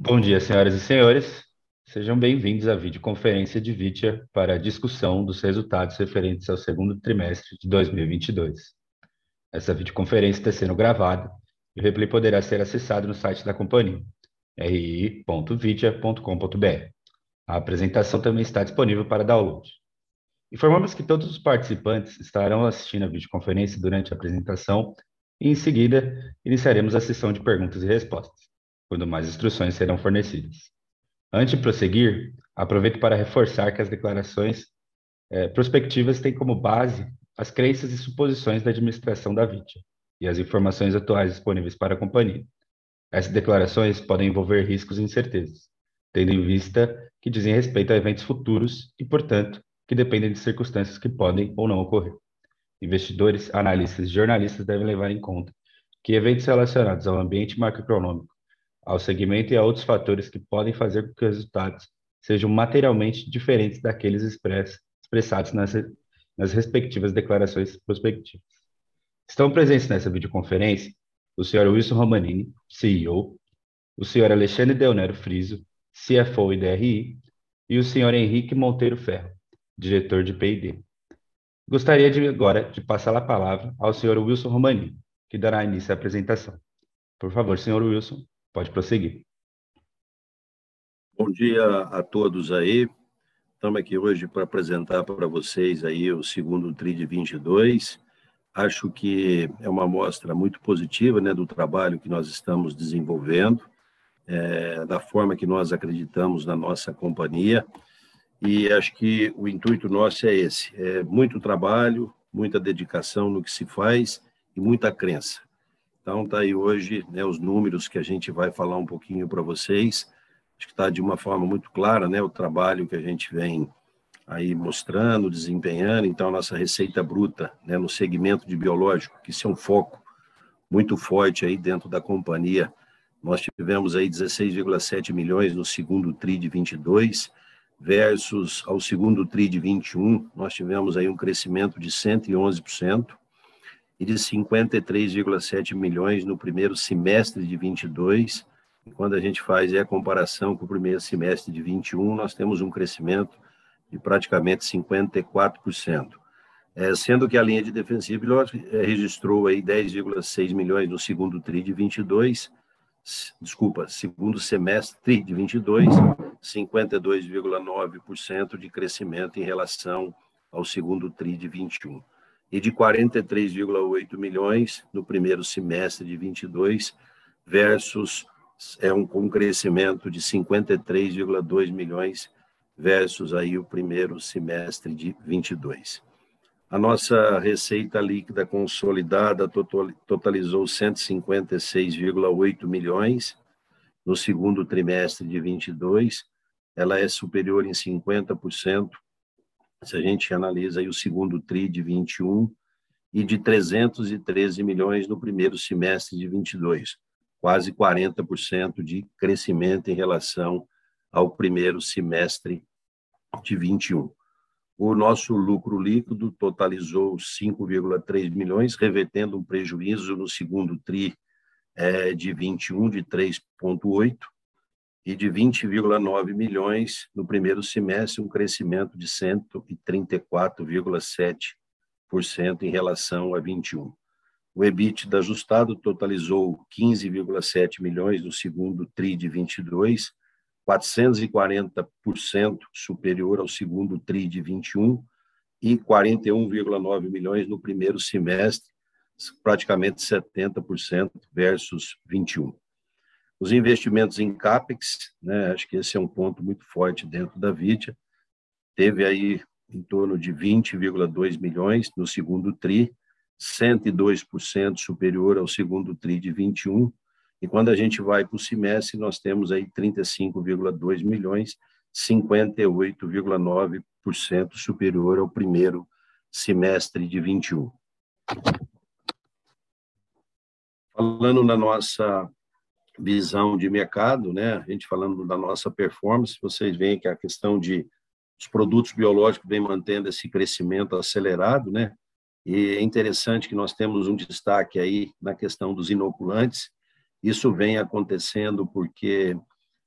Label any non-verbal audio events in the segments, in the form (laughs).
Bom dia, senhoras e senhores. Sejam bem-vindos à videoconferência de Vitia para a discussão dos resultados referentes ao segundo trimestre de 2022. Essa videoconferência está sendo gravada e o replay poderá ser acessado no site da companhia, ri.vitia.com.br. A apresentação também está disponível para download. Informamos que todos os participantes estarão assistindo a videoconferência durante a apresentação e, em seguida, iniciaremos a sessão de perguntas e respostas quando mais instruções serão fornecidas. Antes de prosseguir, aproveito para reforçar que as declarações eh, prospectivas têm como base as crenças e suposições da administração da vítima e as informações atuais disponíveis para a companhia. Essas declarações podem envolver riscos e incertezas, tendo em vista que dizem respeito a eventos futuros e, portanto, que dependem de circunstâncias que podem ou não ocorrer. Investidores, analistas e jornalistas devem levar em conta que eventos relacionados ao ambiente macroeconômico ao segmento e a outros fatores que podem fazer com que os resultados sejam materialmente diferentes daqueles express, expressados nas, nas respectivas declarações prospectivas. Estão presentes nessa videoconferência o Sr. Wilson Romanini, CEO, o Sr. Alexandre Deonero Friso, CFO e DRI, e o Sr. Henrique Monteiro Ferro, diretor de P&D. Gostaria de agora de passar a palavra ao Sr. Wilson Romanini, que dará início à apresentação. Por favor, Sr. Wilson, Pode prosseguir. Bom dia a todos aí. Estamos aqui hoje para apresentar para vocês aí o segundo TRI de 22. Acho que é uma amostra muito positiva né, do trabalho que nós estamos desenvolvendo, é, da forma que nós acreditamos na nossa companhia. E acho que o intuito nosso é esse: é muito trabalho, muita dedicação no que se faz e muita crença. Então, está aí hoje né, os números que a gente vai falar um pouquinho para vocês. Acho que está de uma forma muito clara né, o trabalho que a gente vem aí mostrando, desempenhando. Então, a nossa receita bruta né, no segmento de biológico, que isso é um foco muito forte aí dentro da companhia. Nós tivemos aí 16,7 milhões no segundo TRI de 22, versus ao segundo TRI de 21, nós tivemos aí um crescimento de 111% e de 53,7 milhões no primeiro semestre de 22. E quando a gente faz a comparação com o primeiro semestre de 21, nós temos um crescimento de praticamente 54%. É, sendo que a linha de defensiva é, registrou aí 10,6 milhões no segundo tri de 22, desculpa, segundo semestre de 22, 52,9% de crescimento em relação ao segundo tri de 21 e de 43,8 milhões no primeiro semestre de 22 versus é um, um crescimento de 53,2 milhões versus aí o primeiro semestre de 22. A nossa receita líquida consolidada totalizou 156,8 milhões no segundo trimestre de 22. Ela é superior em 50% se a gente analisa aí o segundo TRI de 21 e de 313 milhões no primeiro semestre de 22, quase 40% de crescimento em relação ao primeiro semestre de 21. O nosso lucro líquido totalizou 5,3 milhões, revertendo um prejuízo no segundo TRI é, de 21 de 3,8 e de 20,9 milhões no primeiro semestre, um crescimento de 134,7% em relação a 21. O EBITDA ajustado totalizou 15,7 milhões no segundo TRI de 22, 440% superior ao segundo TRI de 21 e 41,9 milhões no primeiro semestre, praticamente 70% versus 21. Os investimentos em CAPEX, né, acho que esse é um ponto muito forte dentro da Vitia, teve aí em torno de 20,2 milhões no segundo TRI, 102% superior ao segundo TRI de 21, e quando a gente vai para o semestre, nós temos aí 35,2 milhões, 58,9% superior ao primeiro semestre de 21. Falando na nossa visão de mercado, né? A gente falando da nossa performance, vocês veem que a questão de os produtos biológicos vem mantendo esse crescimento acelerado, né? E é interessante que nós temos um destaque aí na questão dos inoculantes. Isso vem acontecendo porque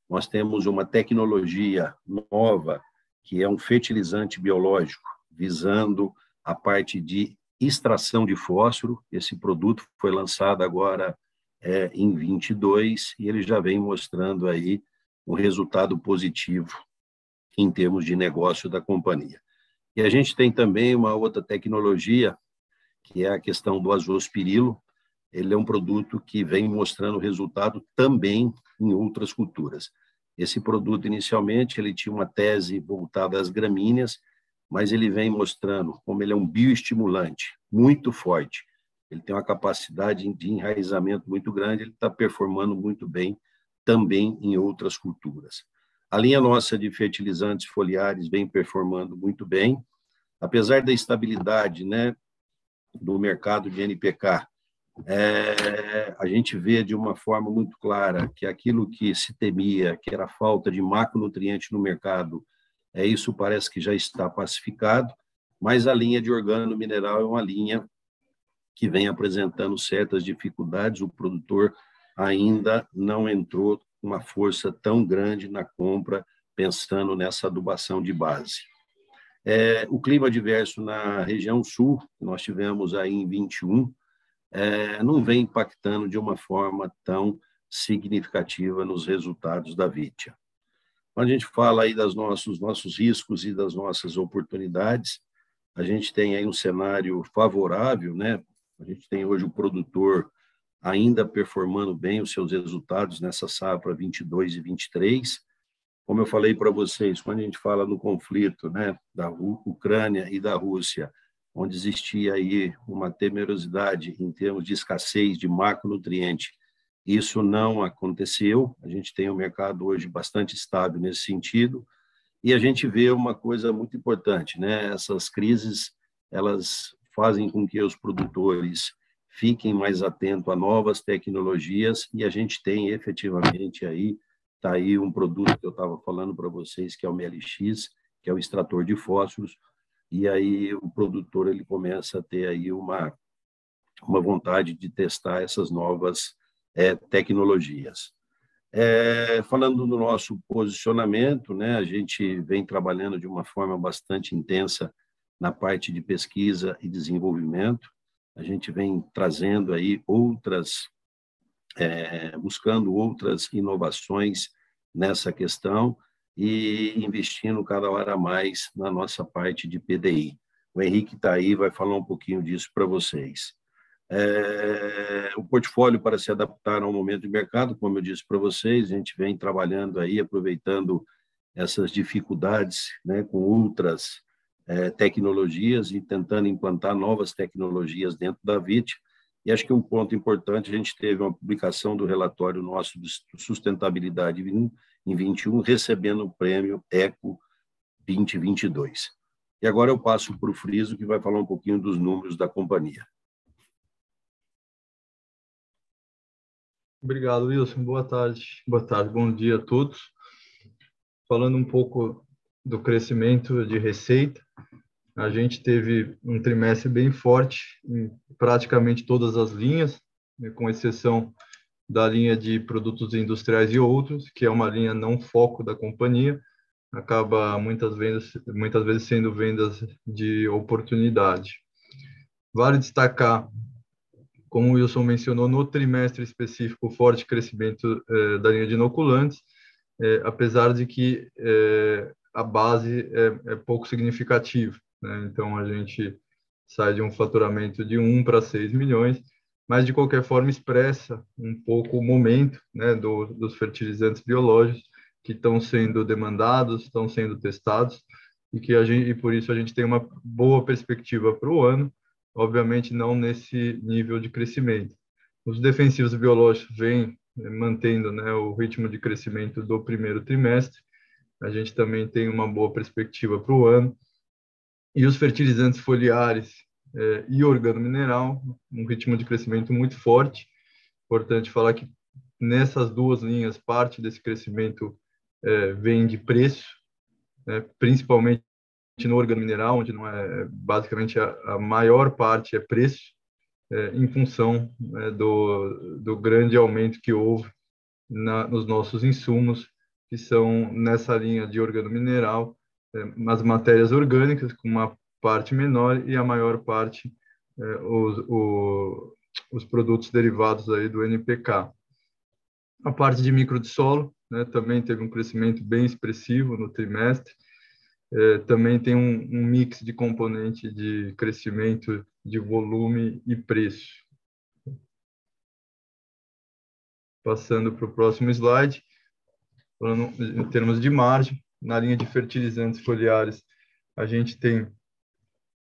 nós temos uma tecnologia nova, que é um fertilizante biológico, visando a parte de extração de fósforo. Esse produto foi lançado agora é, em 22 e ele já vem mostrando aí um resultado positivo em termos de negócio da companhia. E a gente tem também uma outra tecnologia, que é a questão do azospirilo. Ele é um produto que vem mostrando resultado também em outras culturas. Esse produto, inicialmente, ele tinha uma tese voltada às gramíneas, mas ele vem mostrando como ele é um bioestimulante muito forte. Ele tem uma capacidade de enraizamento muito grande, ele está performando muito bem também em outras culturas. A linha nossa de fertilizantes foliares vem performando muito bem, apesar da estabilidade né, do mercado de NPK, é, a gente vê de uma forma muito clara que aquilo que se temia, que era a falta de macronutriente no mercado, é isso parece que já está pacificado, mas a linha de organo mineral é uma linha que vem apresentando certas dificuldades, o produtor ainda não entrou uma força tão grande na compra, pensando nessa adubação de base. É, o clima adverso na região sul, que nós tivemos aí em 21, é, não vem impactando de uma forma tão significativa nos resultados da Vitia. Quando a gente fala aí dos nossos, nossos riscos e das nossas oportunidades, a gente tem aí um cenário favorável, né? A gente tem hoje o produtor ainda performando bem os seus resultados nessa safra 22 e 23. Como eu falei para vocês, quando a gente fala no conflito, né, da Ucrânia e da Rússia, onde existia aí uma temerosidade em termos de escassez de macronutriente. Isso não aconteceu. A gente tem um mercado hoje bastante estável nesse sentido. E a gente vê uma coisa muito importante, né? Essas crises, elas fazem com que os produtores fiquem mais atentos a novas tecnologias e a gente tem efetivamente aí tá aí um produto que eu estava falando para vocês que é o MLX, que é o extrator de fósforos, e aí o produtor ele começa a ter aí uma uma vontade de testar essas novas é, tecnologias. É, falando do nosso posicionamento, né, a gente vem trabalhando de uma forma bastante intensa na parte de pesquisa e desenvolvimento. A gente vem trazendo aí outras, é, buscando outras inovações nessa questão e investindo cada hora mais na nossa parte de PDI. O Henrique está aí, vai falar um pouquinho disso para vocês. É, o portfólio para se adaptar ao momento de mercado, como eu disse para vocês, a gente vem trabalhando aí, aproveitando essas dificuldades né, com outras é, tecnologias e tentando implantar novas tecnologias dentro da VIT. E acho que um ponto importante, a gente teve uma publicação do relatório nosso de sustentabilidade em 21, recebendo o prêmio ECO 2022. E agora eu passo para o Friso, que vai falar um pouquinho dos números da companhia. Obrigado, Wilson. Boa tarde. Boa tarde, bom dia a todos. Falando um pouco do crescimento de receita, a gente teve um trimestre bem forte em praticamente todas as linhas, né, com exceção da linha de produtos industriais e outros, que é uma linha não foco da companhia, acaba muitas vezes, muitas vezes sendo vendas de oportunidade. Vale destacar, como o Wilson mencionou, no trimestre específico, forte crescimento eh, da linha de inoculantes, eh, apesar de que eh, a base é, é pouco significativa. Né? Então, a gente sai de um faturamento de 1 para 6 milhões, mas de qualquer forma expressa um pouco o momento né, do, dos fertilizantes biológicos que estão sendo demandados, estão sendo testados e que a gente, e por isso a gente tem uma boa perspectiva para o ano, obviamente não nesse nível de crescimento. Os defensivos biológicos vêm eh, mantendo né, o ritmo de crescimento do primeiro trimestre. A gente também tem uma boa perspectiva para o ano. E os fertilizantes foliares é, e organomineral, um ritmo de crescimento muito forte. Importante falar que nessas duas linhas, parte desse crescimento é, vem de preço, né, principalmente no organomineral, onde não é basicamente a, a maior parte é preço, é, em função né, do, do grande aumento que houve na, nos nossos insumos, que são nessa linha de organomineral, é, as matérias orgânicas, com uma parte menor, e a maior parte, é, os, o, os produtos derivados aí do NPK. A parte de micro de solo né, também teve um crescimento bem expressivo no trimestre, é, também tem um, um mix de componente de crescimento de volume e preço. Passando para o próximo slide, falando em termos de margem, na linha de fertilizantes foliares, a gente tem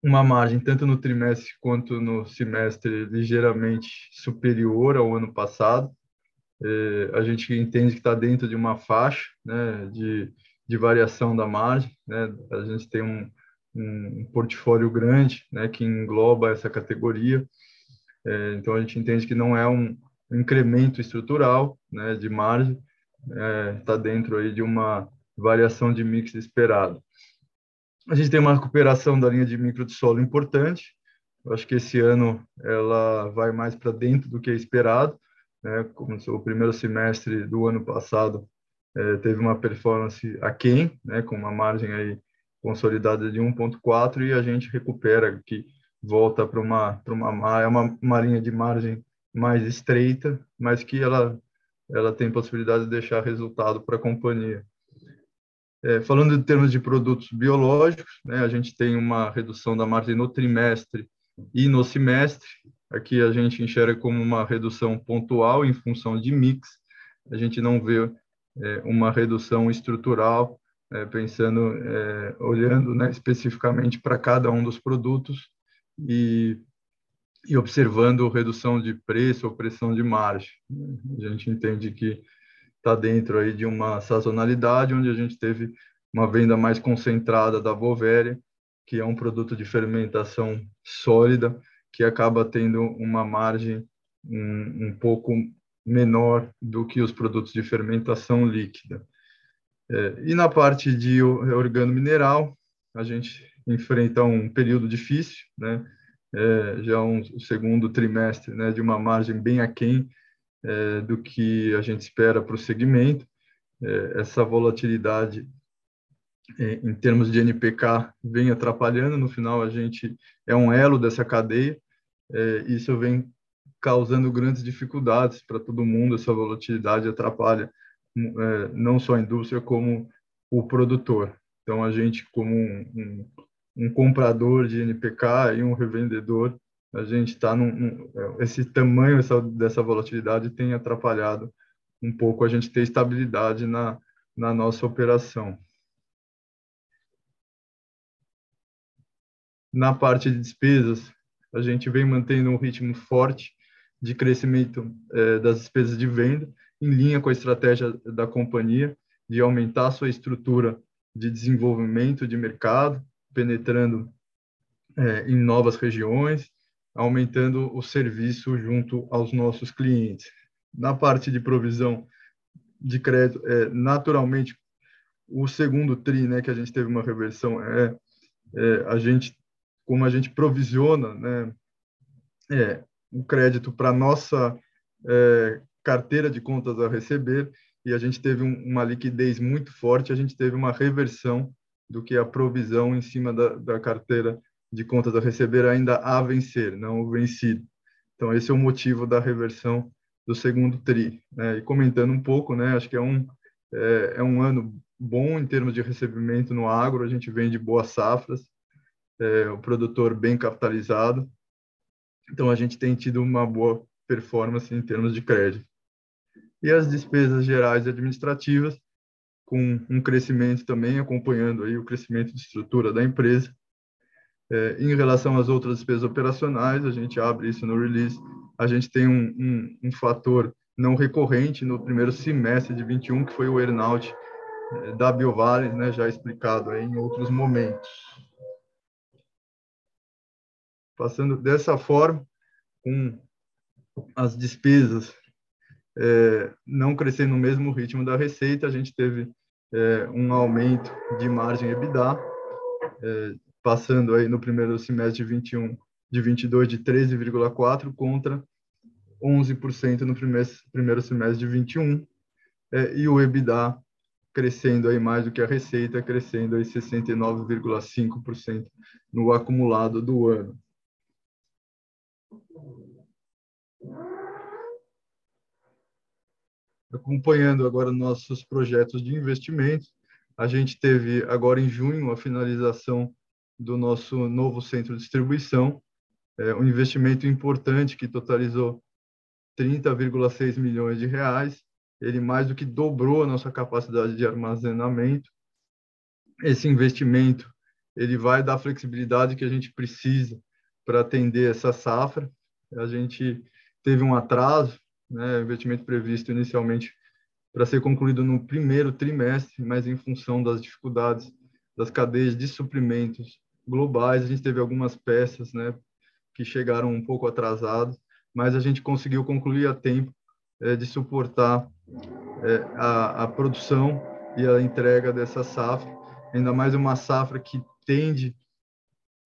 uma margem tanto no trimestre quanto no semestre ligeiramente superior ao ano passado. É, a gente entende que está dentro de uma faixa né, de de variação da margem, né? A gente tem um, um portfólio grande, né, que engloba essa categoria. É, então a gente entende que não é um incremento estrutural, né, de margem, está é, dentro aí de uma variação de mix esperado. A gente tem uma recuperação da linha de micro de solo importante. Eu acho que esse ano ela vai mais para dentro do que é esperado. Né? Como o primeiro semestre do ano passado é, teve uma performance aquém, né, com uma margem aí consolidada de 1.4 e a gente recupera que volta para uma uma é uma, uma linha de margem mais estreita, mas que ela ela tem possibilidade de deixar resultado para a companhia. É, falando em termos de produtos biológicos, né, a gente tem uma redução da margem no trimestre e no semestre. Aqui a gente enxerga como uma redução pontual em função de mix. A gente não vê é, uma redução estrutural, é, pensando, é, olhando né, especificamente para cada um dos produtos e, e observando redução de preço ou pressão de margem. A gente entende que está dentro aí de uma sazonalidade, onde a gente teve uma venda mais concentrada da Bovéria, que é um produto de fermentação sólida, que acaba tendo uma margem um, um pouco menor do que os produtos de fermentação líquida. É, e na parte de organo mineral, a gente enfrenta um período difícil, né? É, já um segundo trimestre né, de uma margem bem aquém é, do que a gente espera para o segmento. É, essa volatilidade é, em termos de NPK vem atrapalhando, no final a gente é um elo dessa cadeia, é, isso vem causando grandes dificuldades para todo mundo. Essa volatilidade atrapalha é, não só a indústria, como o produtor. Então, a gente, como um, um, um comprador de NPK e um revendedor, a gente está num, num, é, esse tamanho essa, dessa volatilidade tem atrapalhado um pouco a gente ter estabilidade na, na nossa operação. Na parte de despesas, a gente vem mantendo um ritmo forte de crescimento é, das despesas de venda, em linha com a estratégia da companhia de aumentar sua estrutura de desenvolvimento de mercado, penetrando é, em novas regiões, aumentando o serviço junto aos nossos clientes. Na parte de provisão de crédito, é, naturalmente, o segundo TRI, né, que a gente teve uma reversão, é, é a gente, como a gente provisiona, né, é, o crédito para nossa é, carteira de contas a receber e a gente teve um, uma liquidez muito forte, a gente teve uma reversão do que a provisão em cima da, da carteira de contas a receber ainda a vencer, não o vencido. Então, esse é o motivo da reversão do segundo TRI. Né? E comentando um pouco, né, acho que é um, é, é, um ano bom em termos de recebimento no agro, a gente vende boas safras, é, o produtor bem capitalizado, então, a gente tem tido uma boa performance em termos de crédito. E as despesas gerais administrativas, com um crescimento também, acompanhando aí o crescimento de estrutura da empresa. É, em relação às outras despesas operacionais, a gente abre isso no release, a gente tem um, um, um fator não recorrente no primeiro semestre de 21, que foi o earnout é, da BioVales, né, já explicado aí em outros momentos passando dessa forma, com as despesas é, não crescendo no mesmo ritmo da receita, a gente teve é, um aumento de margem EBITDA, é, passando aí no primeiro semestre de 21 de 22 de 13,4 contra 11% no primeiro, primeiro semestre de 21, é, e o EBITDA crescendo aí mais do que a receita, crescendo aí 69,5% no acumulado do ano. Acompanhando agora nossos projetos de investimento, a gente teve agora em junho a finalização do nosso novo centro de distribuição, é, um investimento importante que totalizou 30,6 milhões de reais. Ele mais do que dobrou a nossa capacidade de armazenamento. Esse investimento ele vai dar a flexibilidade que a gente precisa para atender essa safra. A gente teve um atraso, né, investimento previsto inicialmente para ser concluído no primeiro trimestre, mas em função das dificuldades das cadeias de suprimentos globais, a gente teve algumas peças, né, que chegaram um pouco atrasadas, mas a gente conseguiu concluir a tempo é, de suportar é, a, a produção e a entrega dessa safra, ainda mais uma safra que tende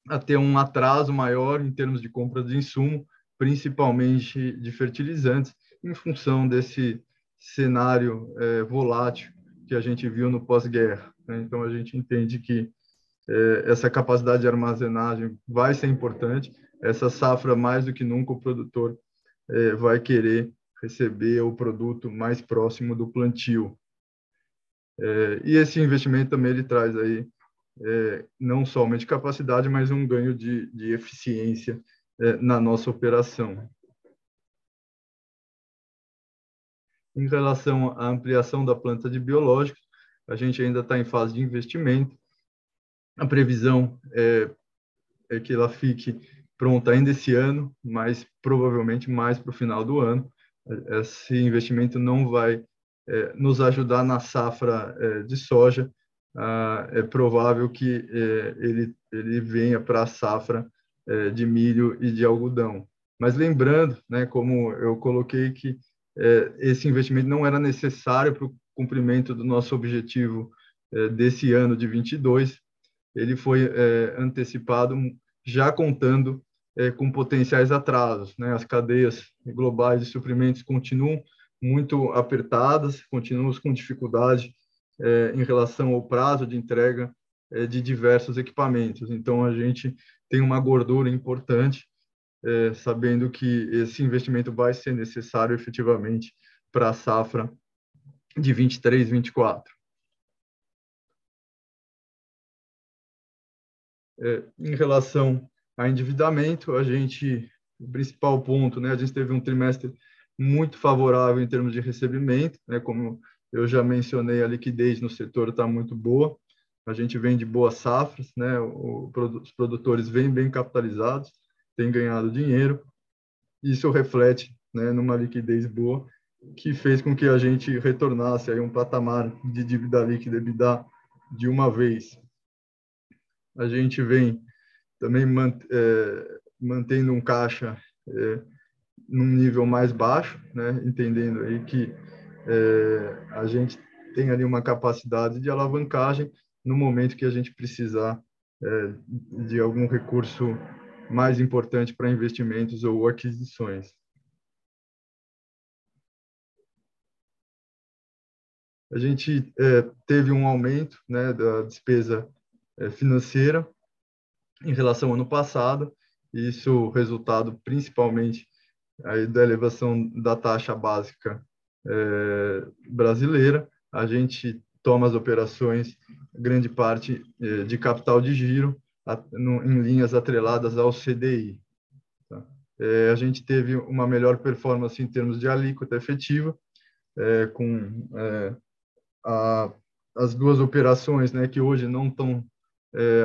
a ter um atraso maior em termos de compra de insumo, principalmente de fertilizantes, em função desse cenário é, volátil que a gente viu no pós-guerra. Né? Então, a gente entende que é, essa capacidade de armazenagem vai ser importante. Essa safra, mais do que nunca, o produtor é, vai querer receber o produto mais próximo do plantio. É, e esse investimento também ele traz aí é, não somente capacidade, mas um ganho de, de eficiência é, na nossa operação. Em relação à ampliação da planta de biológicos, a gente ainda está em fase de investimento. A previsão é, é que ela fique pronta ainda esse ano, mas provavelmente mais para o final do ano. Esse investimento não vai é, nos ajudar na safra é, de soja. Ah, é provável que é, ele, ele venha para a safra é, de milho e de algodão. Mas lembrando, né, como eu coloquei, que esse investimento não era necessário para o cumprimento do nosso objetivo é, desse ano de 22. Ele foi é, antecipado já contando com potenciais atrasos. Né? As cadeias globais de suprimentos continuam muito apertadas, continuamos com dificuldade em relação ao prazo de entrega de diversos equipamentos. Então, a gente tem uma gordura importante é, sabendo que esse investimento vai ser necessário efetivamente para a safra de 23, 24. É, em relação a endividamento, a gente, o principal ponto, né, a gente teve um trimestre muito favorável em termos de recebimento, né, como eu já mencionei, a liquidez no setor está muito boa, a gente vem de boas safras, né, o, os produtores vêm bem capitalizados, tem ganhado dinheiro. Isso reflete né, numa liquidez boa, que fez com que a gente retornasse aí um patamar de dívida líquida EBITDA de uma vez. A gente vem também mant é, mantendo um caixa é, num nível mais baixo, né, entendendo aí que é, a gente tem ali uma capacidade de alavancagem no momento que a gente precisar é, de algum recurso mais importante para investimentos ou aquisições. A gente é, teve um aumento né, da despesa é, financeira em relação ao ano passado, isso resultado principalmente aí da elevação da taxa básica é, brasileira. A gente toma as operações, grande parte é, de capital de giro, em linhas atreladas ao CDI. Tá? É, a gente teve uma melhor performance em termos de alíquota efetiva, é, com é, as duas operações né, que hoje não estão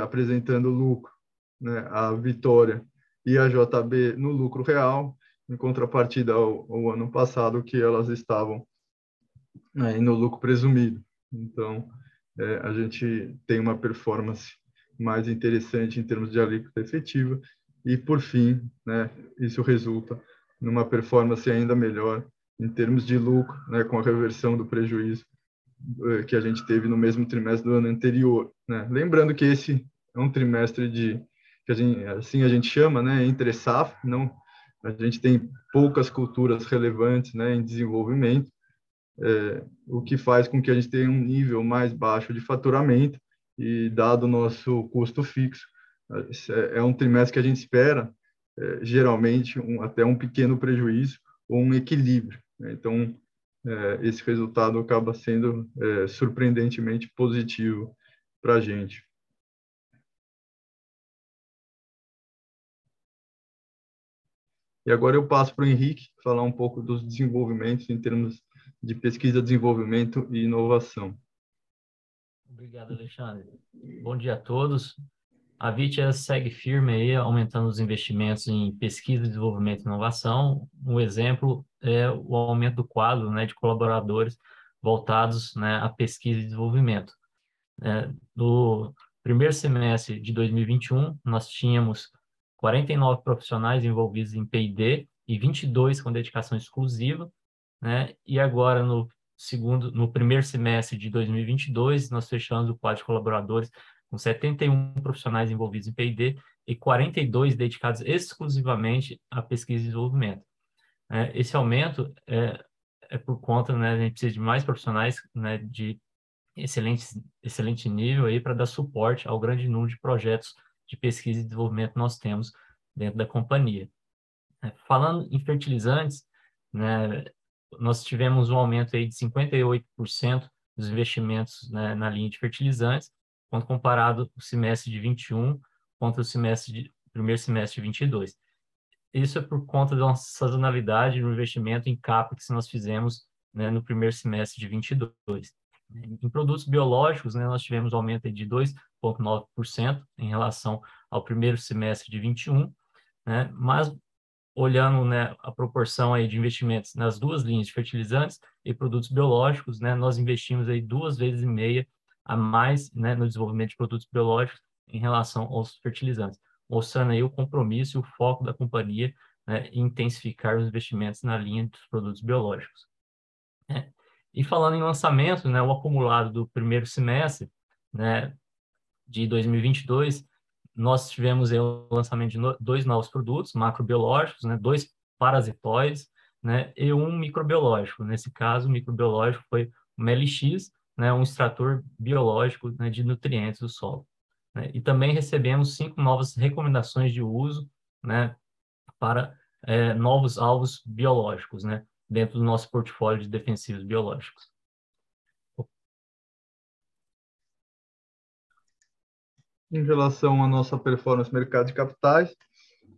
apresentando lucro, né, a Vitória e a JB no lucro real, em contrapartida ao, ano passado, que elas estavam no lucro presumido. Então, a gente tem uma performance mais interessante em termos de alíquota efetiva e, por fim, né, isso resulta numa performance ainda melhor em termos de lucro, né, com a reversão do prejuízo eh, que a gente teve no mesmo trimestre do ano anterior. Né? Lembrando que esse é um trimestre de que a gente, assim a gente chama, né, entre safra, não a gente tem poucas culturas relevantes, né, em desenvolvimento é, o que faz com que a gente tenha um nível mais baixo de faturamento e dado o nosso custo fixo, é, é um trimestre que a gente espera é, geralmente um, até um pequeno prejuízo ou um equilíbrio. Né? Então, é, esse resultado acaba sendo é, surpreendentemente positivo para a gente. E agora eu passo para o Henrique falar um pouco dos desenvolvimentos em termos de pesquisa, desenvolvimento e inovação. Obrigado, Alexandre. Bom dia a todos. A Vitia segue firme aí, aumentando os investimentos em pesquisa, desenvolvimento e inovação. Um exemplo é o aumento do quadro né, de colaboradores voltados né, à pesquisa e desenvolvimento. É, no primeiro semestre de 2021, nós tínhamos 49 profissionais envolvidos em P&D e 22 com dedicação exclusiva, né? E agora no segundo, no primeiro semestre de 2022, nós fechamos o quadro de colaboradores com 71 profissionais envolvidos em P&D e 42 dedicados exclusivamente à pesquisa e desenvolvimento. É, esse aumento é, é por conta, né, a gente precisa de mais profissionais, né, de excelente, excelente nível aí para dar suporte ao grande número de projetos de pesquisa e desenvolvimento que nós temos dentro da companhia. É, falando em fertilizantes, né, nós tivemos um aumento aí de 58% dos investimentos né, na linha de fertilizantes, quando comparado o semestre de 21 contra o semestre de, primeiro semestre de 22. Isso é por conta da sazonalidade no investimento em CAPEX que nós fizemos né, no primeiro semestre de 22. Em produtos biológicos, né, nós tivemos um aumento de 2,9% em relação ao primeiro semestre de 21, né, mas olhando né, a proporção aí de investimentos nas duas linhas de fertilizantes e produtos biológicos, né, nós investimos aí duas vezes e meia a mais né, no desenvolvimento de produtos biológicos em relação aos fertilizantes, mostrando aí o compromisso e o foco da companhia né, em intensificar os investimentos na linha dos produtos biológicos. É. E falando em lançamento, né, o acumulado do primeiro semestre né, de 2022, nós tivemos o lançamento de no, dois novos produtos macrobiológicos, né, dois parasitóides né, e um microbiológico. Nesse caso, o microbiológico foi o MLX, né, um extrator biológico né, de nutrientes do solo. Né? E também recebemos cinco novas recomendações de uso né, para é, novos alvos biológicos, né, dentro do nosso portfólio de defensivos biológicos. Em relação à nossa performance no mercado de capitais,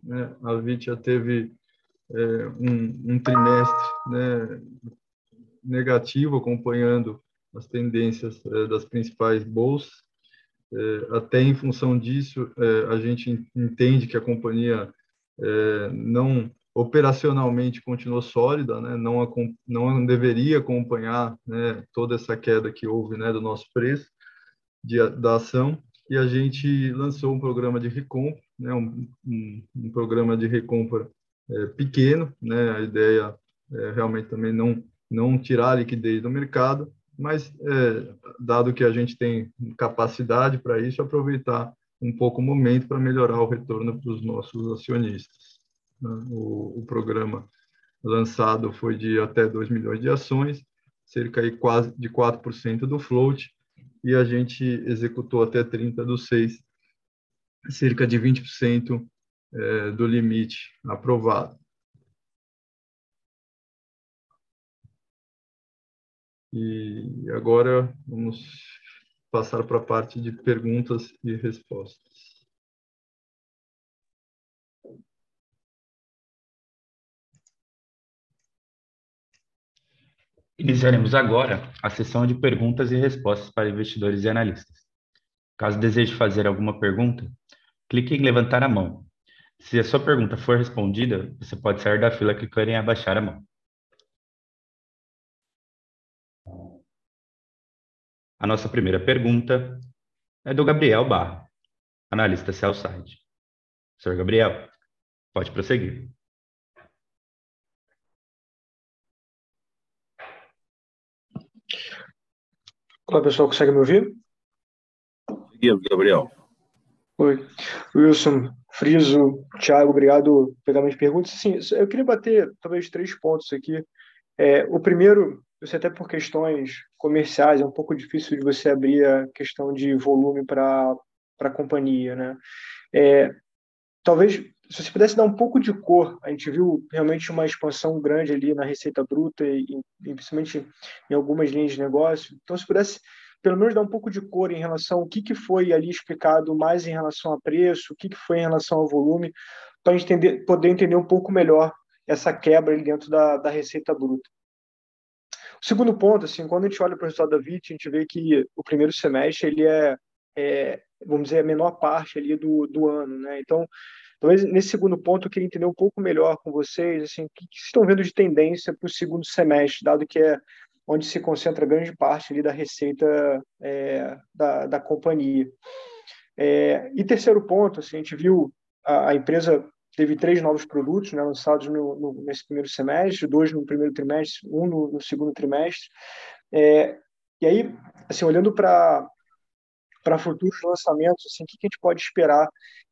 né, a Vitia teve é, um, um, trimestre né, negativo, acompanhando as tendências é, das principais bolsas. É, até em função disso, é, a gente entende que a companhia é, não operacionalmente continuou sólida, né? não, não deveria acompanhar né, toda essa queda que houve né, do nosso preço de, da ação, e a gente lançou um programa de recompra, né, um, um, um programa de recompra é, pequeno, né, a ideia é realmente também não, não tirar a liquidez do mercado, mas é, dado que a gente tem capacidade para isso, aproveitar um pouco o momento para melhorar o retorno para os nossos acionistas. Né? O, o, programa lançado foi de até 2 milhões de ações, cerca de quase de 4% do float, e a gente executou até 30 do 6, cerca de 20% é, do limite aprovado. E agora vamos passar para a parte de perguntas e respostas. Iniciaremos agora a sessão de perguntas e respostas para investidores e analistas. Caso deseje fazer alguma pergunta, clique em levantar a mão. Se a sua pergunta for respondida, você pode sair da fila clicando em abaixar a mão. A nossa primeira pergunta é do Gabriel Barra, analista Cellside. Senhor Gabriel, pode prosseguir. Olá, pessoal, consegue me ouvir? Seguimos, Gabriel. Oi. Wilson, Friso, Thiago, obrigado pelas minhas perguntas. Sim, eu queria bater talvez três pontos aqui. É, o primeiro eu sei até por questões comerciais, é um pouco difícil de você abrir a questão de volume para a companhia, né? É, talvez, se você pudesse dar um pouco de cor, a gente viu realmente uma expansão grande ali na receita bruta, e, e principalmente em algumas linhas de negócio. Então, se pudesse pelo menos dar um pouco de cor em relação ao que, que foi ali explicado mais em relação a preço, o que, que foi em relação ao volume, para entender, poder entender um pouco melhor essa quebra ali dentro da, da receita bruta. O segundo ponto, assim, quando a gente olha para o resultado da VIT, a gente vê que o primeiro semestre ele é, é vamos dizer, a menor parte ali do, do ano, né? Então, talvez nesse segundo ponto eu queria entender um pouco melhor com vocês, assim, o que, estão vendo de tendência para o segundo semestre, dado que é onde se concentra grande parte ali da receita é, da, da companhia. É, e terceiro ponto, assim, a gente viu a, a empresa teve três novos produtos né, lançados no, no, nesse primeiro semestre, dois no primeiro trimestre, um no, no segundo trimestre. É, e aí, assim, olhando para para futuros lançamentos, assim, o que, a gente pode esperar,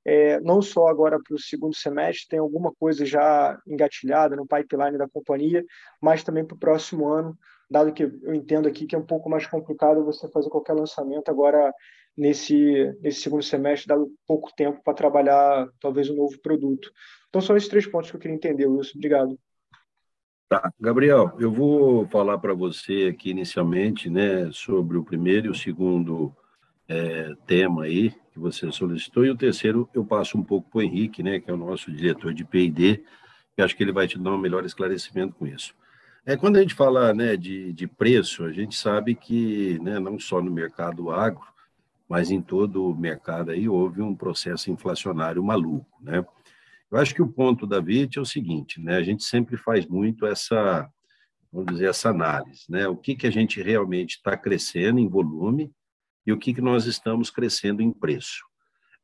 é, não só agora para o segundo semestre, tem alguma coisa já engatilhada no pipeline da companhia, mas também para o próximo ano, dado que eu entendo aqui que é um pouco mais complicado você fazer qualquer lançamento agora nesse, nesse segundo semestre, dado pouco tempo para trabalhar talvez um novo produto. Então, são esses três pontos que eu queria entender, Wilson. Obrigado. Tá, Gabriel, eu vou falar para você aqui inicialmente, né, sobre o primeiro e o segundo é, tema aí que você solicitou, e o terceiro eu passo um pouco para o Henrique, né, que é o nosso diretor de P&D, que acho que ele vai te dar um melhor esclarecimento com isso. É, quando a gente fala né, de, de preço, a gente sabe que né, não só no mercado agro, mas em todo o mercado aí houve um processo inflacionário maluco, né? Eu acho que o ponto da VIT é o seguinte, né? A gente sempre faz muito essa, vamos dizer, essa análise, né? O que que a gente realmente está crescendo em volume e o que que nós estamos crescendo em preço.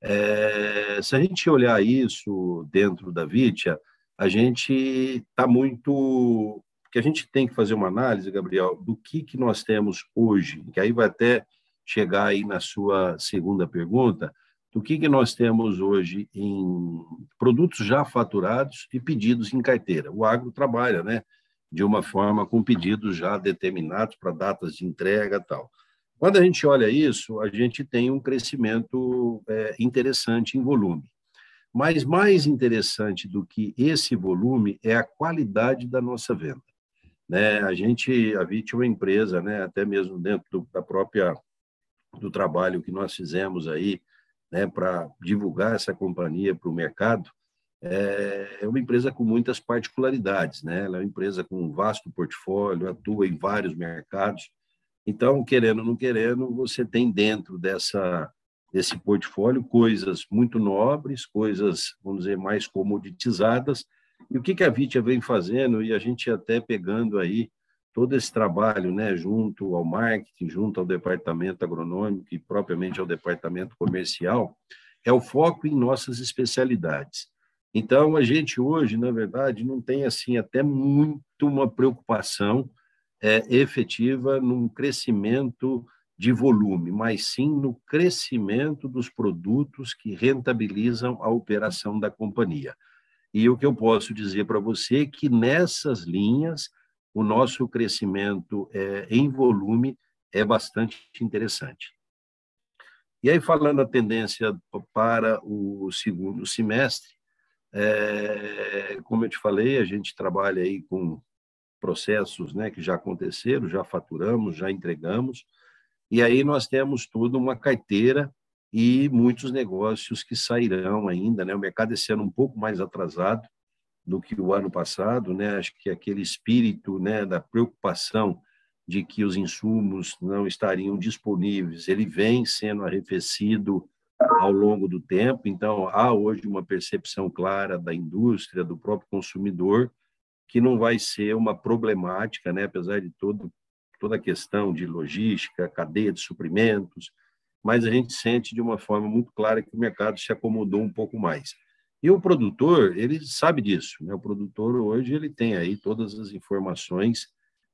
É, se a gente olhar isso dentro da VIT, a gente está muito que a gente tem que fazer uma análise, Gabriel, do que, que nós temos hoje, que aí vai até chegar aí na sua segunda pergunta, do que, que nós temos hoje em produtos já faturados e pedidos em carteira. O agro trabalha, né, de uma forma com pedidos já determinados para datas de entrega tal. Quando a gente olha isso, a gente tem um crescimento é, interessante em volume. Mas mais interessante do que esse volume é a qualidade da nossa venda. Né? A gente, a VIT é uma empresa, né, até mesmo dentro do, da própria do trabalho que nós fizemos aí, né, para divulgar essa companhia para o mercado, é, é uma empresa com muitas particularidades, né? Ela é uma empresa com um vasto portfólio, atua em vários mercados. Então, querendo ou não querendo, você tem dentro dessa desse portfólio coisas muito nobres, coisas, vamos dizer, mais comoditizadas, e o que, que a Vitia vem fazendo, e a gente até pegando aí todo esse trabalho, né, junto ao marketing, junto ao departamento agronômico e propriamente ao departamento comercial, é o foco em nossas especialidades. Então, a gente hoje, na verdade, não tem assim até muito uma preocupação é, efetiva num crescimento de volume, mas sim no crescimento dos produtos que rentabilizam a operação da companhia. E o que eu posso dizer para você é que nessas linhas, o nosso crescimento é, em volume é bastante interessante. E aí, falando a tendência para o segundo semestre, é, como eu te falei, a gente trabalha aí com processos né, que já aconteceram, já faturamos, já entregamos, e aí nós temos toda uma carteira e muitos negócios que sairão ainda. Né? O mercado esse ano um pouco mais atrasado do que o ano passado, né? Acho que aquele espírito, né, da preocupação de que os insumos não estariam disponíveis, ele vem sendo arrefecido ao longo do tempo. Então, há hoje uma percepção clara da indústria, do próprio consumidor, que não vai ser uma problemática, né, apesar de todo, toda a questão de logística, cadeia de suprimentos, mas a gente sente de uma forma muito clara que o mercado se acomodou um pouco mais. E o produtor, ele sabe disso. Né? O produtor hoje ele tem aí todas as informações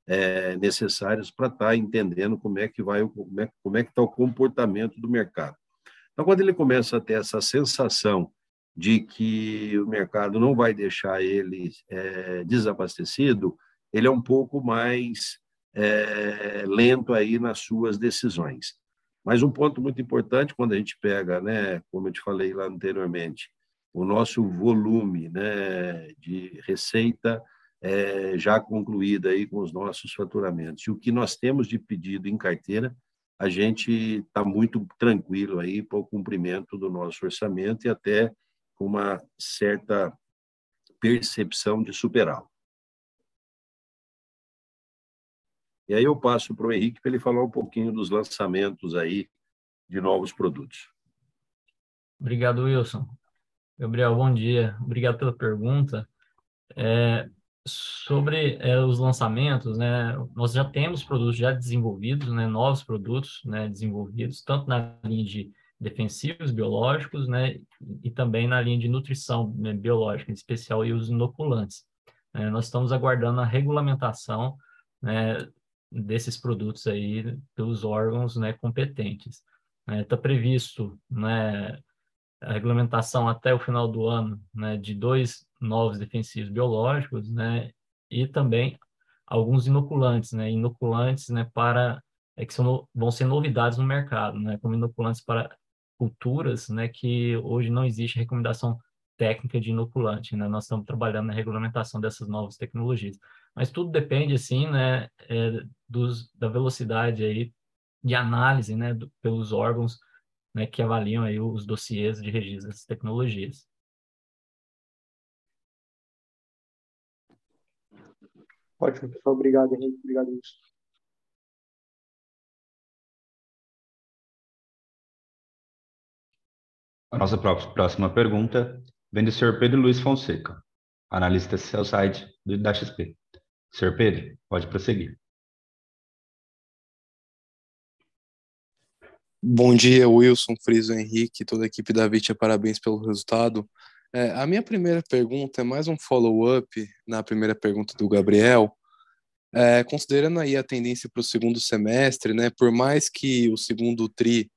é, necessárias para estar tá entendendo como é que vai, como é, como é que está o comportamento do mercado. Então, quando ele começa a ter essa sensação de que o mercado não vai deixar ele é, desabastecido, ele é um pouco mais é, lento aí nas suas decisões. Mas um ponto muito importante quando a gente pega, né, como eu te falei lá anteriormente, o nosso volume né, de receita é, já concluída aí com os nossos faturamentos. E o que nós temos de pedido em carteira, a gente está muito tranquilo aí para o cumprimento do nosso orçamento e até uma certa percepção de superá-lo. E aí eu passo para o Henrique para ele falar um pouquinho dos lançamentos aí de novos produtos. Obrigado, Wilson. Gabriel, bom dia. Obrigado pela pergunta. É, sobre é, os lançamentos, né, nós já temos produtos já desenvolvidos, né, novos produtos né, desenvolvidos, tanto na linha de defensivos biológicos, né, e também na linha de nutrição né, biológica, em especial e os inoculantes. É, nós estamos aguardando a regulamentação né, desses produtos aí pelos órgãos né, competentes. Está é, tá previsto né, a regulamentação até o final do ano né, de dois novos defensivos biológicos, né, e também alguns inoculantes, né, inoculantes, né, para é que são, vão ser novidades no mercado, né, como inoculantes para culturas, né, que hoje não existe recomendação técnica de inoculante, né, nós estamos trabalhando na regulamentação dessas novas tecnologias, mas tudo depende, assim, né, é, dos, da velocidade aí de análise, né, do, pelos órgãos né, que avaliam aí os dossiês de registro dessas tecnologias. Ótimo, pessoal. Obrigado, Henrique. Obrigado, Wilson. A nossa próxima pergunta vem do senhor Pedro Luiz Fonseca, analista sell-side da XP. Senhor Pedro, pode prosseguir. Bom dia, Wilson, Friso, Henrique, toda a equipe da Vitia, parabéns pelo resultado. É, a minha primeira pergunta é mais um follow-up na primeira pergunta do Gabriel. É, considerando aí a tendência para o segundo semestre, né, por mais que o segundo TRI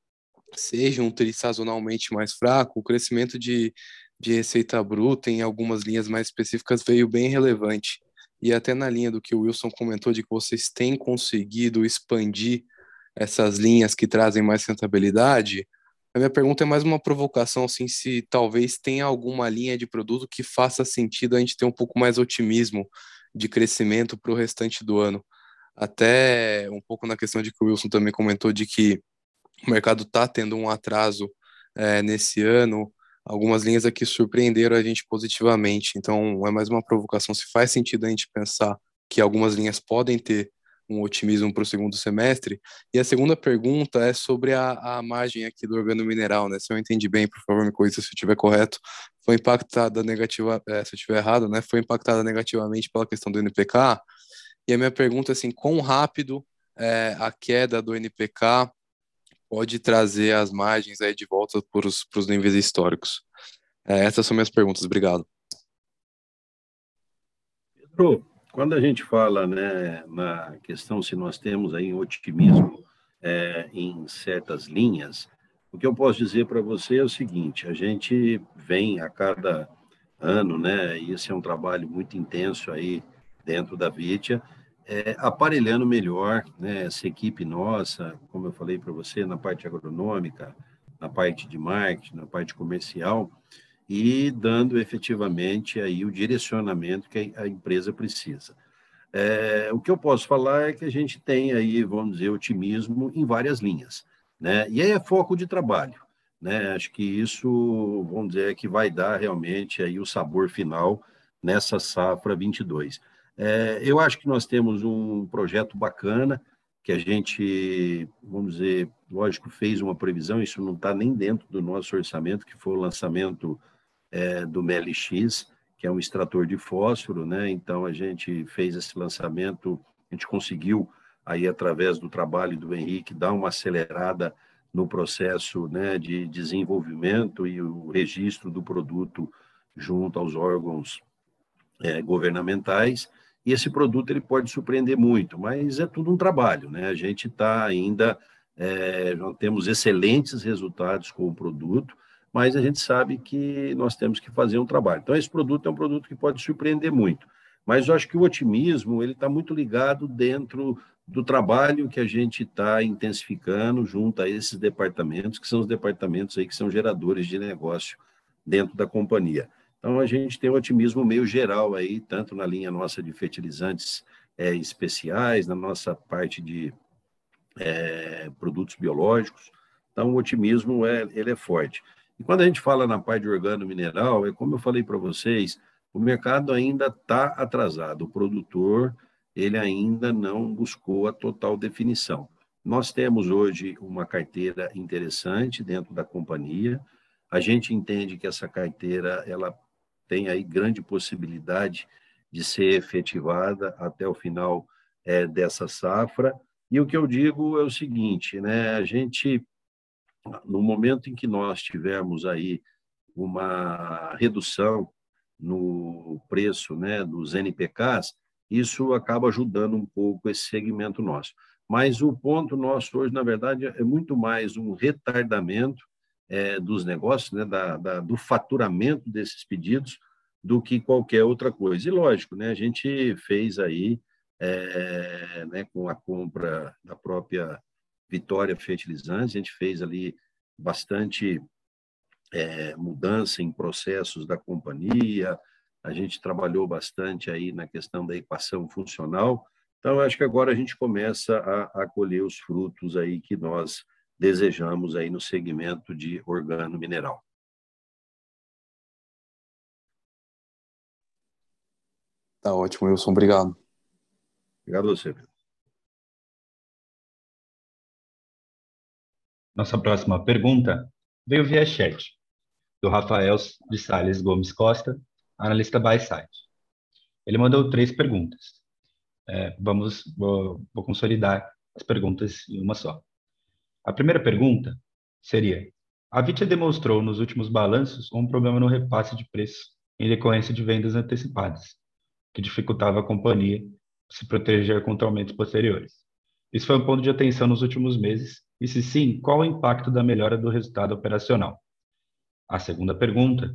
seja um TRI sazonalmente mais fraco, o crescimento de, de receita bruta em algumas linhas mais específicas veio bem relevante. E até na linha do que o Wilson comentou, de que vocês têm conseguido expandir essas linhas que trazem mais rentabilidade, a minha pergunta é mais uma provocação, assim, se talvez tenha alguma linha de produto que faça sentido a gente ter um pouco mais otimismo de crescimento para o restante do ano. Até um pouco na questão de que o Wilson também comentou de que o mercado está tendo um atraso é, nesse ano, algumas linhas aqui surpreenderam a gente positivamente. Então, é mais uma provocação se faz sentido a gente pensar que algumas linhas podem ter um otimismo para o segundo semestre. E a segunda pergunta é sobre a, a margem aqui do organo mineral, né? Se eu entendi bem, por favor, me corrija se eu estiver correto. Foi impactada negativa, é, se eu estiver errado, né? Foi impactada negativamente pela questão do NPK. E a minha pergunta é assim, quão rápido é, a queda do NPK pode trazer as margens aí de volta para os níveis históricos? É, essas são minhas perguntas. Obrigado. Pedro, quando a gente fala né, na questão se nós temos aí otimismo é, em certas linhas, o que eu posso dizer para você é o seguinte: a gente vem a cada ano, né, e esse é um trabalho muito intenso aí dentro da Vitia, é, aparelhando melhor né, essa equipe nossa, como eu falei para você, na parte agronômica, na parte de marketing, na parte comercial, e dando efetivamente aí o direcionamento que a empresa precisa. É, o que eu posso falar é que a gente tem aí, vamos dizer, otimismo em várias linhas, né? E aí é foco de trabalho, né? Acho que isso, vamos dizer, é que vai dar realmente aí o sabor final nessa safra 22. É, eu acho que nós temos um projeto bacana, que a gente, vamos dizer, lógico, fez uma previsão, isso não está nem dentro do nosso orçamento, que foi o lançamento é, do MLX, que é um extrator de fósforo, né? Então a gente fez esse lançamento, a gente conseguiu aí através do trabalho do Henrique dar uma acelerada no processo, né, de desenvolvimento e o registro do produto junto aos órgãos é, governamentais. E esse produto ele pode surpreender muito, mas é tudo um trabalho, né? A gente está ainda, é, temos excelentes resultados com o produto, mas a gente sabe que nós temos que fazer um trabalho. Então, esse produto é um produto que pode surpreender muito. Mas eu acho que o otimismo ele está muito ligado dentro do trabalho que a gente está intensificando junto a esses departamentos, que são os departamentos aí que são geradores de negócio dentro da companhia. Então, a gente tem um otimismo meio geral aí, tanto na linha nossa de fertilizantes é, especiais, na nossa parte de é, produtos biológicos. Então, o otimismo é, ele é forte. E quando a gente fala na parte de organo mineral, é como eu falei para vocês, o mercado ainda está atrasado. O produtor ele ainda não buscou a total definição. Nós temos hoje uma carteira interessante dentro da companhia. A gente entende que essa carteira ela tem aí grande possibilidade de ser efetivada até o final é, dessa safra. E o que eu digo é o seguinte, né? A gente, no momento em que nós tivermos aí uma redução no preço, né, dos NPKs, isso acaba ajudando um pouco esse segmento nosso. Mas o ponto nosso hoje, na verdade, é muito mais um retardamento é, dos negócios, né, da, da, do faturamento desses pedidos, do que qualquer outra coisa. E lógico, né, a gente fez aí, é, né, com a compra da própria Vitória Fertilizantes, a gente fez ali bastante é, mudança em processos da companhia, a gente trabalhou bastante aí na questão da equação funcional. Então, acho que agora a gente começa a, a colher os frutos aí que nós desejamos aí no segmento de organo mineral. Tá ótimo, Wilson. Obrigado. Obrigado a você, Pedro. Nossa próxima pergunta veio via chat, do Rafael de Sales Gomes Costa, analista buy side. Ele mandou três perguntas. É, vamos, vou, vou consolidar as perguntas em uma só. A primeira pergunta seria: a Vitia demonstrou nos últimos balanços um problema no repasse de preço em decorrência de vendas antecipadas, que dificultava a companhia se proteger contra aumentos posteriores. Isso foi um ponto de atenção nos últimos meses, e se sim, qual o impacto da melhora do resultado operacional? A segunda pergunta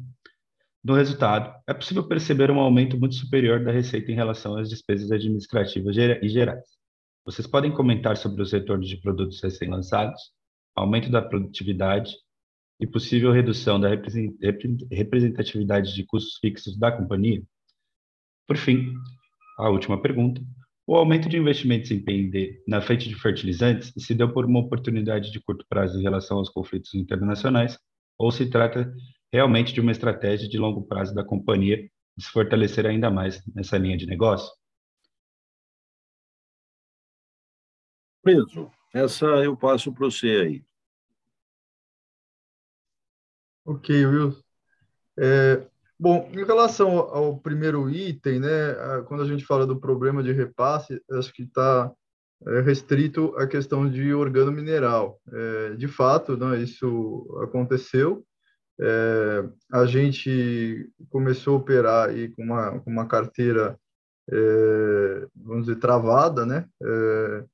no resultado, é possível perceber um aumento muito superior da receita em relação às despesas administrativas e gerais. Vocês podem comentar sobre os retornos de produtos recém-lançados, aumento da produtividade e possível redução da representatividade de custos fixos da companhia? Por fim, a última pergunta. O aumento de investimentos em P&D na frente de fertilizantes se deu por uma oportunidade de curto prazo em relação aos conflitos internacionais ou se trata realmente de uma estratégia de longo prazo da companhia de se fortalecer ainda mais nessa linha de negócio? Pedro, essa eu passo para você aí. Ok, Will. É, bom, em relação ao primeiro item, né, quando a gente fala do problema de repasse, acho que está é, restrito à questão de organo mineral. É, de fato, né, isso aconteceu, é, a gente começou a operar aí com uma, com uma carteira, é, vamos dizer, travada, né? É,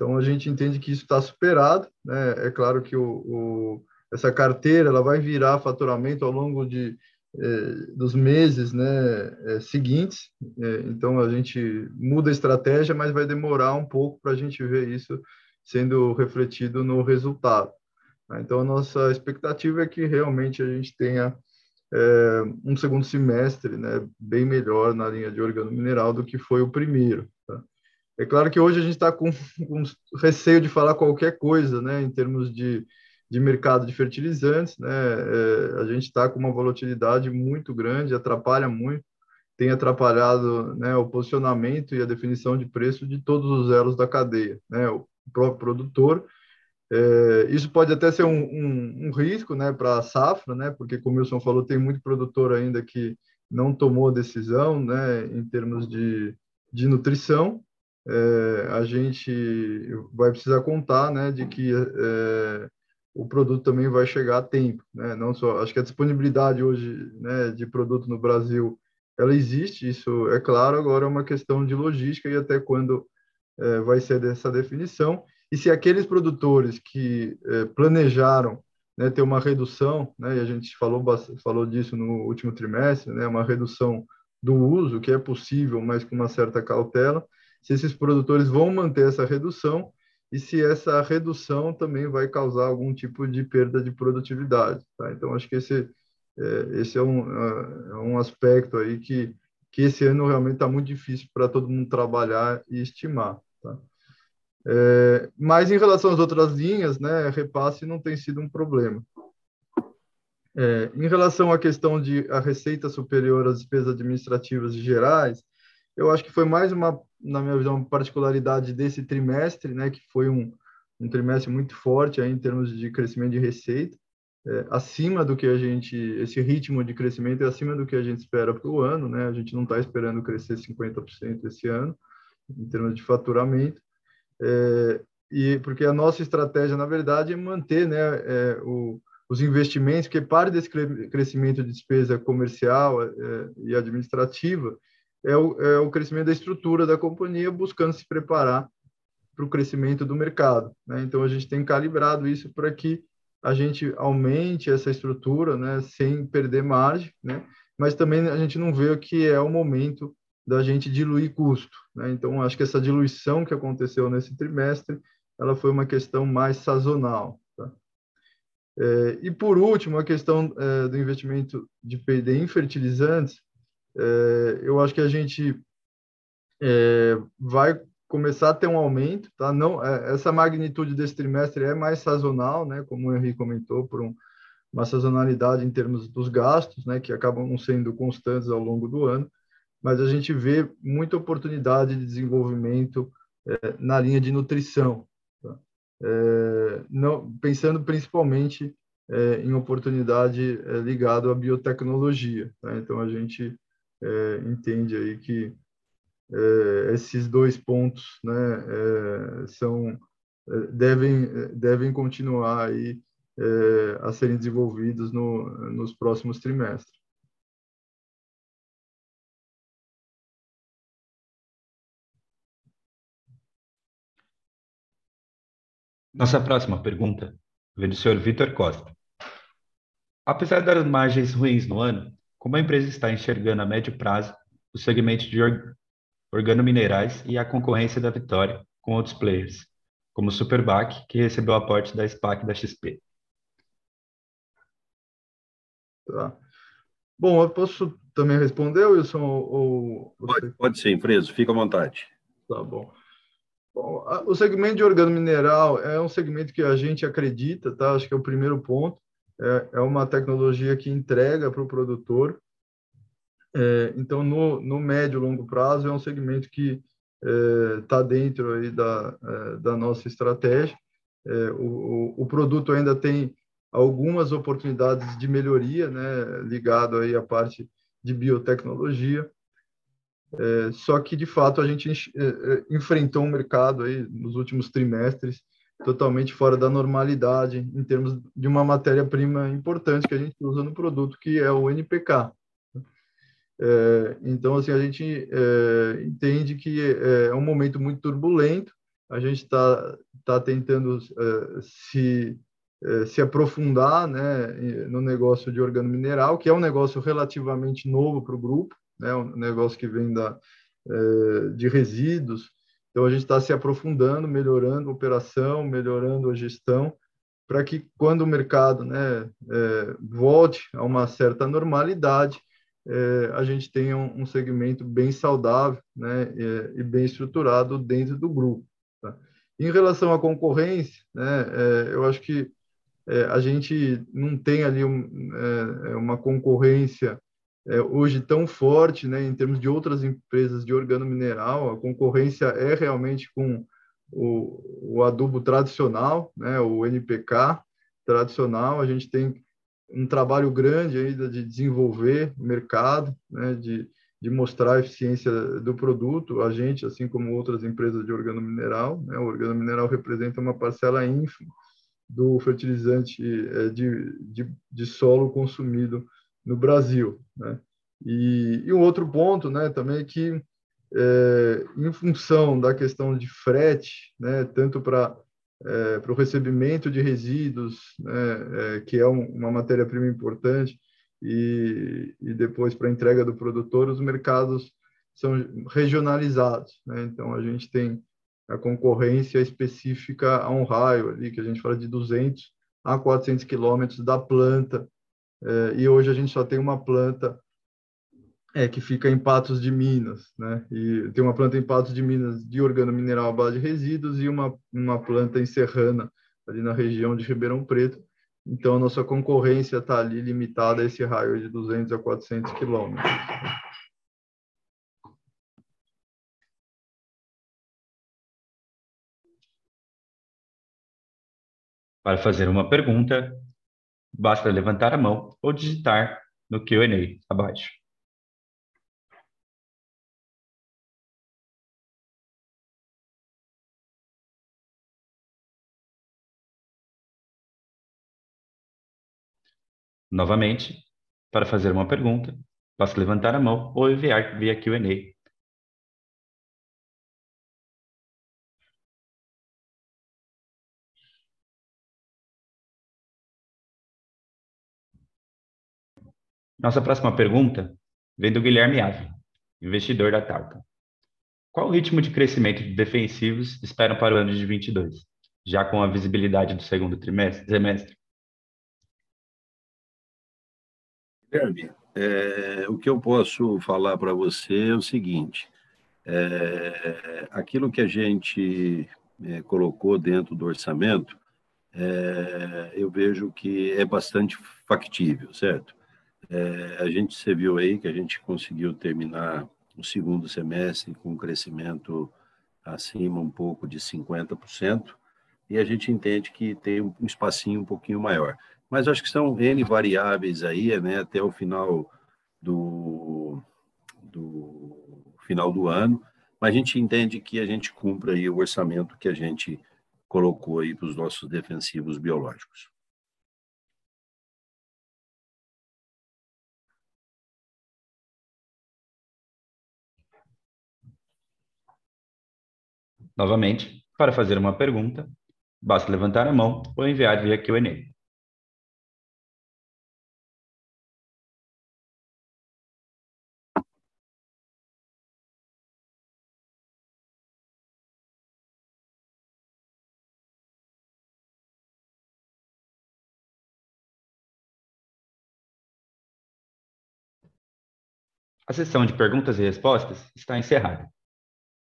então, a gente entende que isso está superado, né? É claro que o, o, essa carteira ela vai virar faturamento ao longo de, é, dos meses né, é, seguintes. É, então, a gente muda a estratégia, mas vai demorar um pouco para a gente ver isso sendo refletido no resultado. Né? Então, a nossa expectativa é que realmente a gente tenha é, um segundo semestre né, bem melhor na linha de organo mineral do que foi o primeiro. Tá? É claro que hoje a gente está com, (laughs) com, receio de falar qualquer coisa né, em termos de, de mercado de fertilizantes. Né? É, a gente está com uma volatilidade muito grande, atrapalha muito, tem atrapalhado né, o posicionamento e a definição de preço de todos os elos da cadeia. Né? O próprio produtor é, isso pode até ser um, um, um risco né, para a safra, né, porque, como o Wilson falou, tem muito produtor ainda que não tomou decisão né, em termos de, de nutrição. É, a gente vai precisar contar né, de que é, o produto também vai chegar a tempo. Né? Não só, acho que a disponibilidade hoje né, de produto no Brasil ela existe, isso é claro, agora é uma questão de logística e até quando é, vai ser dessa definição. E se aqueles produtores que eh, planejaram né, ter uma redução, né, e a gente falou, falou disso no último trimestre, né, uma redução do uso, que é possível, mas com uma certa cautela, se esses produtores vão manter essa redução e se essa redução também vai causar algum tipo de perda de produtividade. Tá? Então, acho que esse, é, esse é, um, é um aspecto aí que, que esse ano realmente está muito difícil para todo mundo trabalhar e estimar. Tá? É, mas em relação às outras linhas, né, repasse não tem sido um problema. É, em relação à questão de a receita superior às despesas administrativas gerais, eu acho que foi mais uma, na minha visão, particularidade desse trimestre, né, que foi um, um trimestre muito forte aí em termos de crescimento de receita, é, acima do que a gente, esse ritmo de crescimento é acima do que a gente espera para o ano, né? A gente não está esperando crescer 50% esse ano, em termos de faturamento, é, e porque a nossa estratégia, na verdade, é manter, né, é, o, os investimentos, que parte desse crescimento de despesa comercial é, e administrativa é o, é o crescimento da estrutura da companhia, buscando se preparar para o crescimento do mercado. Né? Então, a gente tem calibrado isso para que a gente aumente essa estrutura, né, sem perder margem, né? Mas também a gente não vê que é o momento da gente diluir custo, né? Então acho que essa diluição que aconteceu nesse trimestre, ela foi uma questão mais sazonal. Tá? É, e por último, a questão é, do investimento de P&D em fertilizantes, é, eu acho que a gente é, vai começar a ter um aumento, tá? Não, é, essa magnitude desse trimestre é mais sazonal, né? Como o Henrique comentou, por um, uma sazonalidade em termos dos gastos, né? Que acabam sendo constantes ao longo do ano, mas a gente vê muita oportunidade de desenvolvimento é, na linha de nutrição, tá? é, não, pensando principalmente é, em oportunidade é, ligado à biotecnologia. Tá? Então a gente é, entende aí que é, esses dois pontos né, é, são, é, devem, devem continuar aí, é, a serem desenvolvidos no, nos próximos trimestres. Nossa próxima pergunta vem do senhor Vitor Costa. Apesar das margens ruins no ano, como a empresa está enxergando a médio prazo o segmento de organominerais e a concorrência da Vitória com outros players, como o Superbac, que recebeu aporte da SPAC da XP. Tá. Bom, eu posso também responder, Wilson? Ou, ou... Pode, pode sim, Freso, fica à vontade. Tá bom. Bom, o segmento de organomineral é um segmento que a gente acredita, tá? Acho que é o primeiro ponto. É, é uma tecnologia que entrega para o produtor é, então, no, no médio e longo prazo, é um segmento que está é, dentro aí da, é, da nossa estratégia. É, o, o, produto ainda tem algumas oportunidades de melhoria, né, ligado aí à parte de biotecnologia. É, só que, de fato, a gente enfrentou um mercado aí nos últimos trimestres totalmente fora da normalidade em termos de uma matéria-prima importante que a gente usa no produto, que é o NPK. É, então, assim, a gente é, entende que é, é um momento muito turbulento, a gente está tá tentando é, se, é, se aprofundar né, no negócio de organo mineral, que é um negócio relativamente novo para o grupo, né, um negócio que vem da, é, de resíduos, então a gente está se aprofundando, melhorando a operação, melhorando a gestão, para que quando o mercado né, volte a uma certa normalidade, é, a gente tenha um, um, segmento bem saudável né, e, e, bem estruturado dentro do grupo. Tá? Em relação à concorrência, né, é, eu acho que é, a gente não tem ali um, é, uma concorrência é, hoje tão forte né, em termos de outras empresas de organo mineral. A concorrência é realmente com o, o adubo tradicional, né, o NPK tradicional. A gente tem um trabalho grande ainda de desenvolver o mercado, né, de, de mostrar a eficiência do produto. A gente, assim como outras empresas de organo mineral, né, o organo mineral representa uma parcela ínfima do fertilizante é, de, de, de solo consumido no Brasil. Né? E, e um outro ponto né, também é que, é, em função da questão de frete, né, tanto para é, o recebimento de resíduos, né, é, que é um, uma matéria-prima importante, e, e depois para a entrega do produtor, os mercados são regionalizados. Né? Então, a gente tem a concorrência específica a um raio ali, que a gente fala de 200 a 400 quilômetros da planta, é, e hoje a gente só tem uma planta é, que fica em Patos de Minas, né? E tem uma planta em Patos de Minas de organomineral à base de resíduos e uma, uma planta em Serrana, ali na região de Ribeirão Preto. Então, a nossa concorrência está ali limitada a esse raio de 200 a 400 quilômetros. Para fazer uma pergunta, basta levantar a mão ou digitar no Q&A abaixo. Novamente, para fazer uma pergunta, basta levantar a mão ou enviar via Q&A Nossa próxima pergunta vem do Guilherme Ave, investidor da Talca. Qual o ritmo de crescimento de defensivos esperam para o ano de 22, já com a visibilidade do segundo trimestre, semestre? Guilherme, é, o que eu posso falar para você é o seguinte: é, aquilo que a gente é, colocou dentro do orçamento, é, eu vejo que é bastante factível, certo? É, a gente você viu aí que a gente conseguiu terminar o segundo semestre com um crescimento acima um pouco de 50%, e a gente entende que tem um espacinho um pouquinho maior. Mas acho que são N variáveis aí, né, até o final do, do final do ano, mas a gente entende que a gente cumpra aí o orçamento que a gente colocou aí para os nossos defensivos biológicos. Novamente, para fazer uma pergunta, basta levantar a mão ou enviar via Q&A. A sessão de perguntas e respostas está encerrada.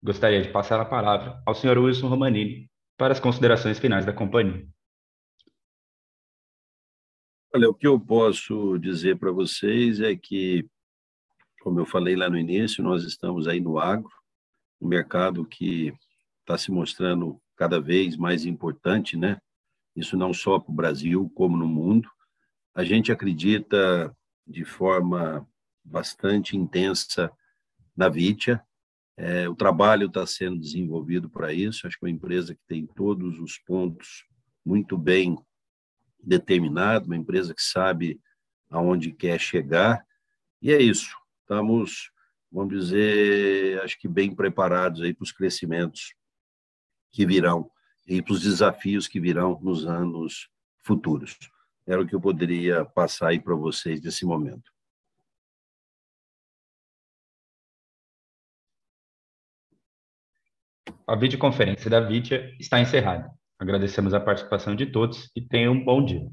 Gostaria de passar a palavra ao Sr. Wilson Romanini para as considerações finais da companhia. Olha, o que eu posso dizer para vocês é que, como eu falei lá no início, nós estamos aí no agro, um mercado que está se mostrando cada vez mais importante, né? Isso não só para o Brasil, como no mundo. A gente acredita de forma bastante intensa na Vitia, é, o trabalho está sendo desenvolvido para isso. Acho que é uma empresa que tem todos os pontos muito bem determinados, uma empresa que sabe aonde quer chegar. E é isso. Estamos, vamos dizer, acho que bem preparados aí para os crescimentos que virão e para os desafios que virão nos anos futuros. Era o que eu poderia passar aí para vocês nesse momento. A videoconferência da Vitia está encerrada. Agradecemos a participação de todos e tenham um bom dia.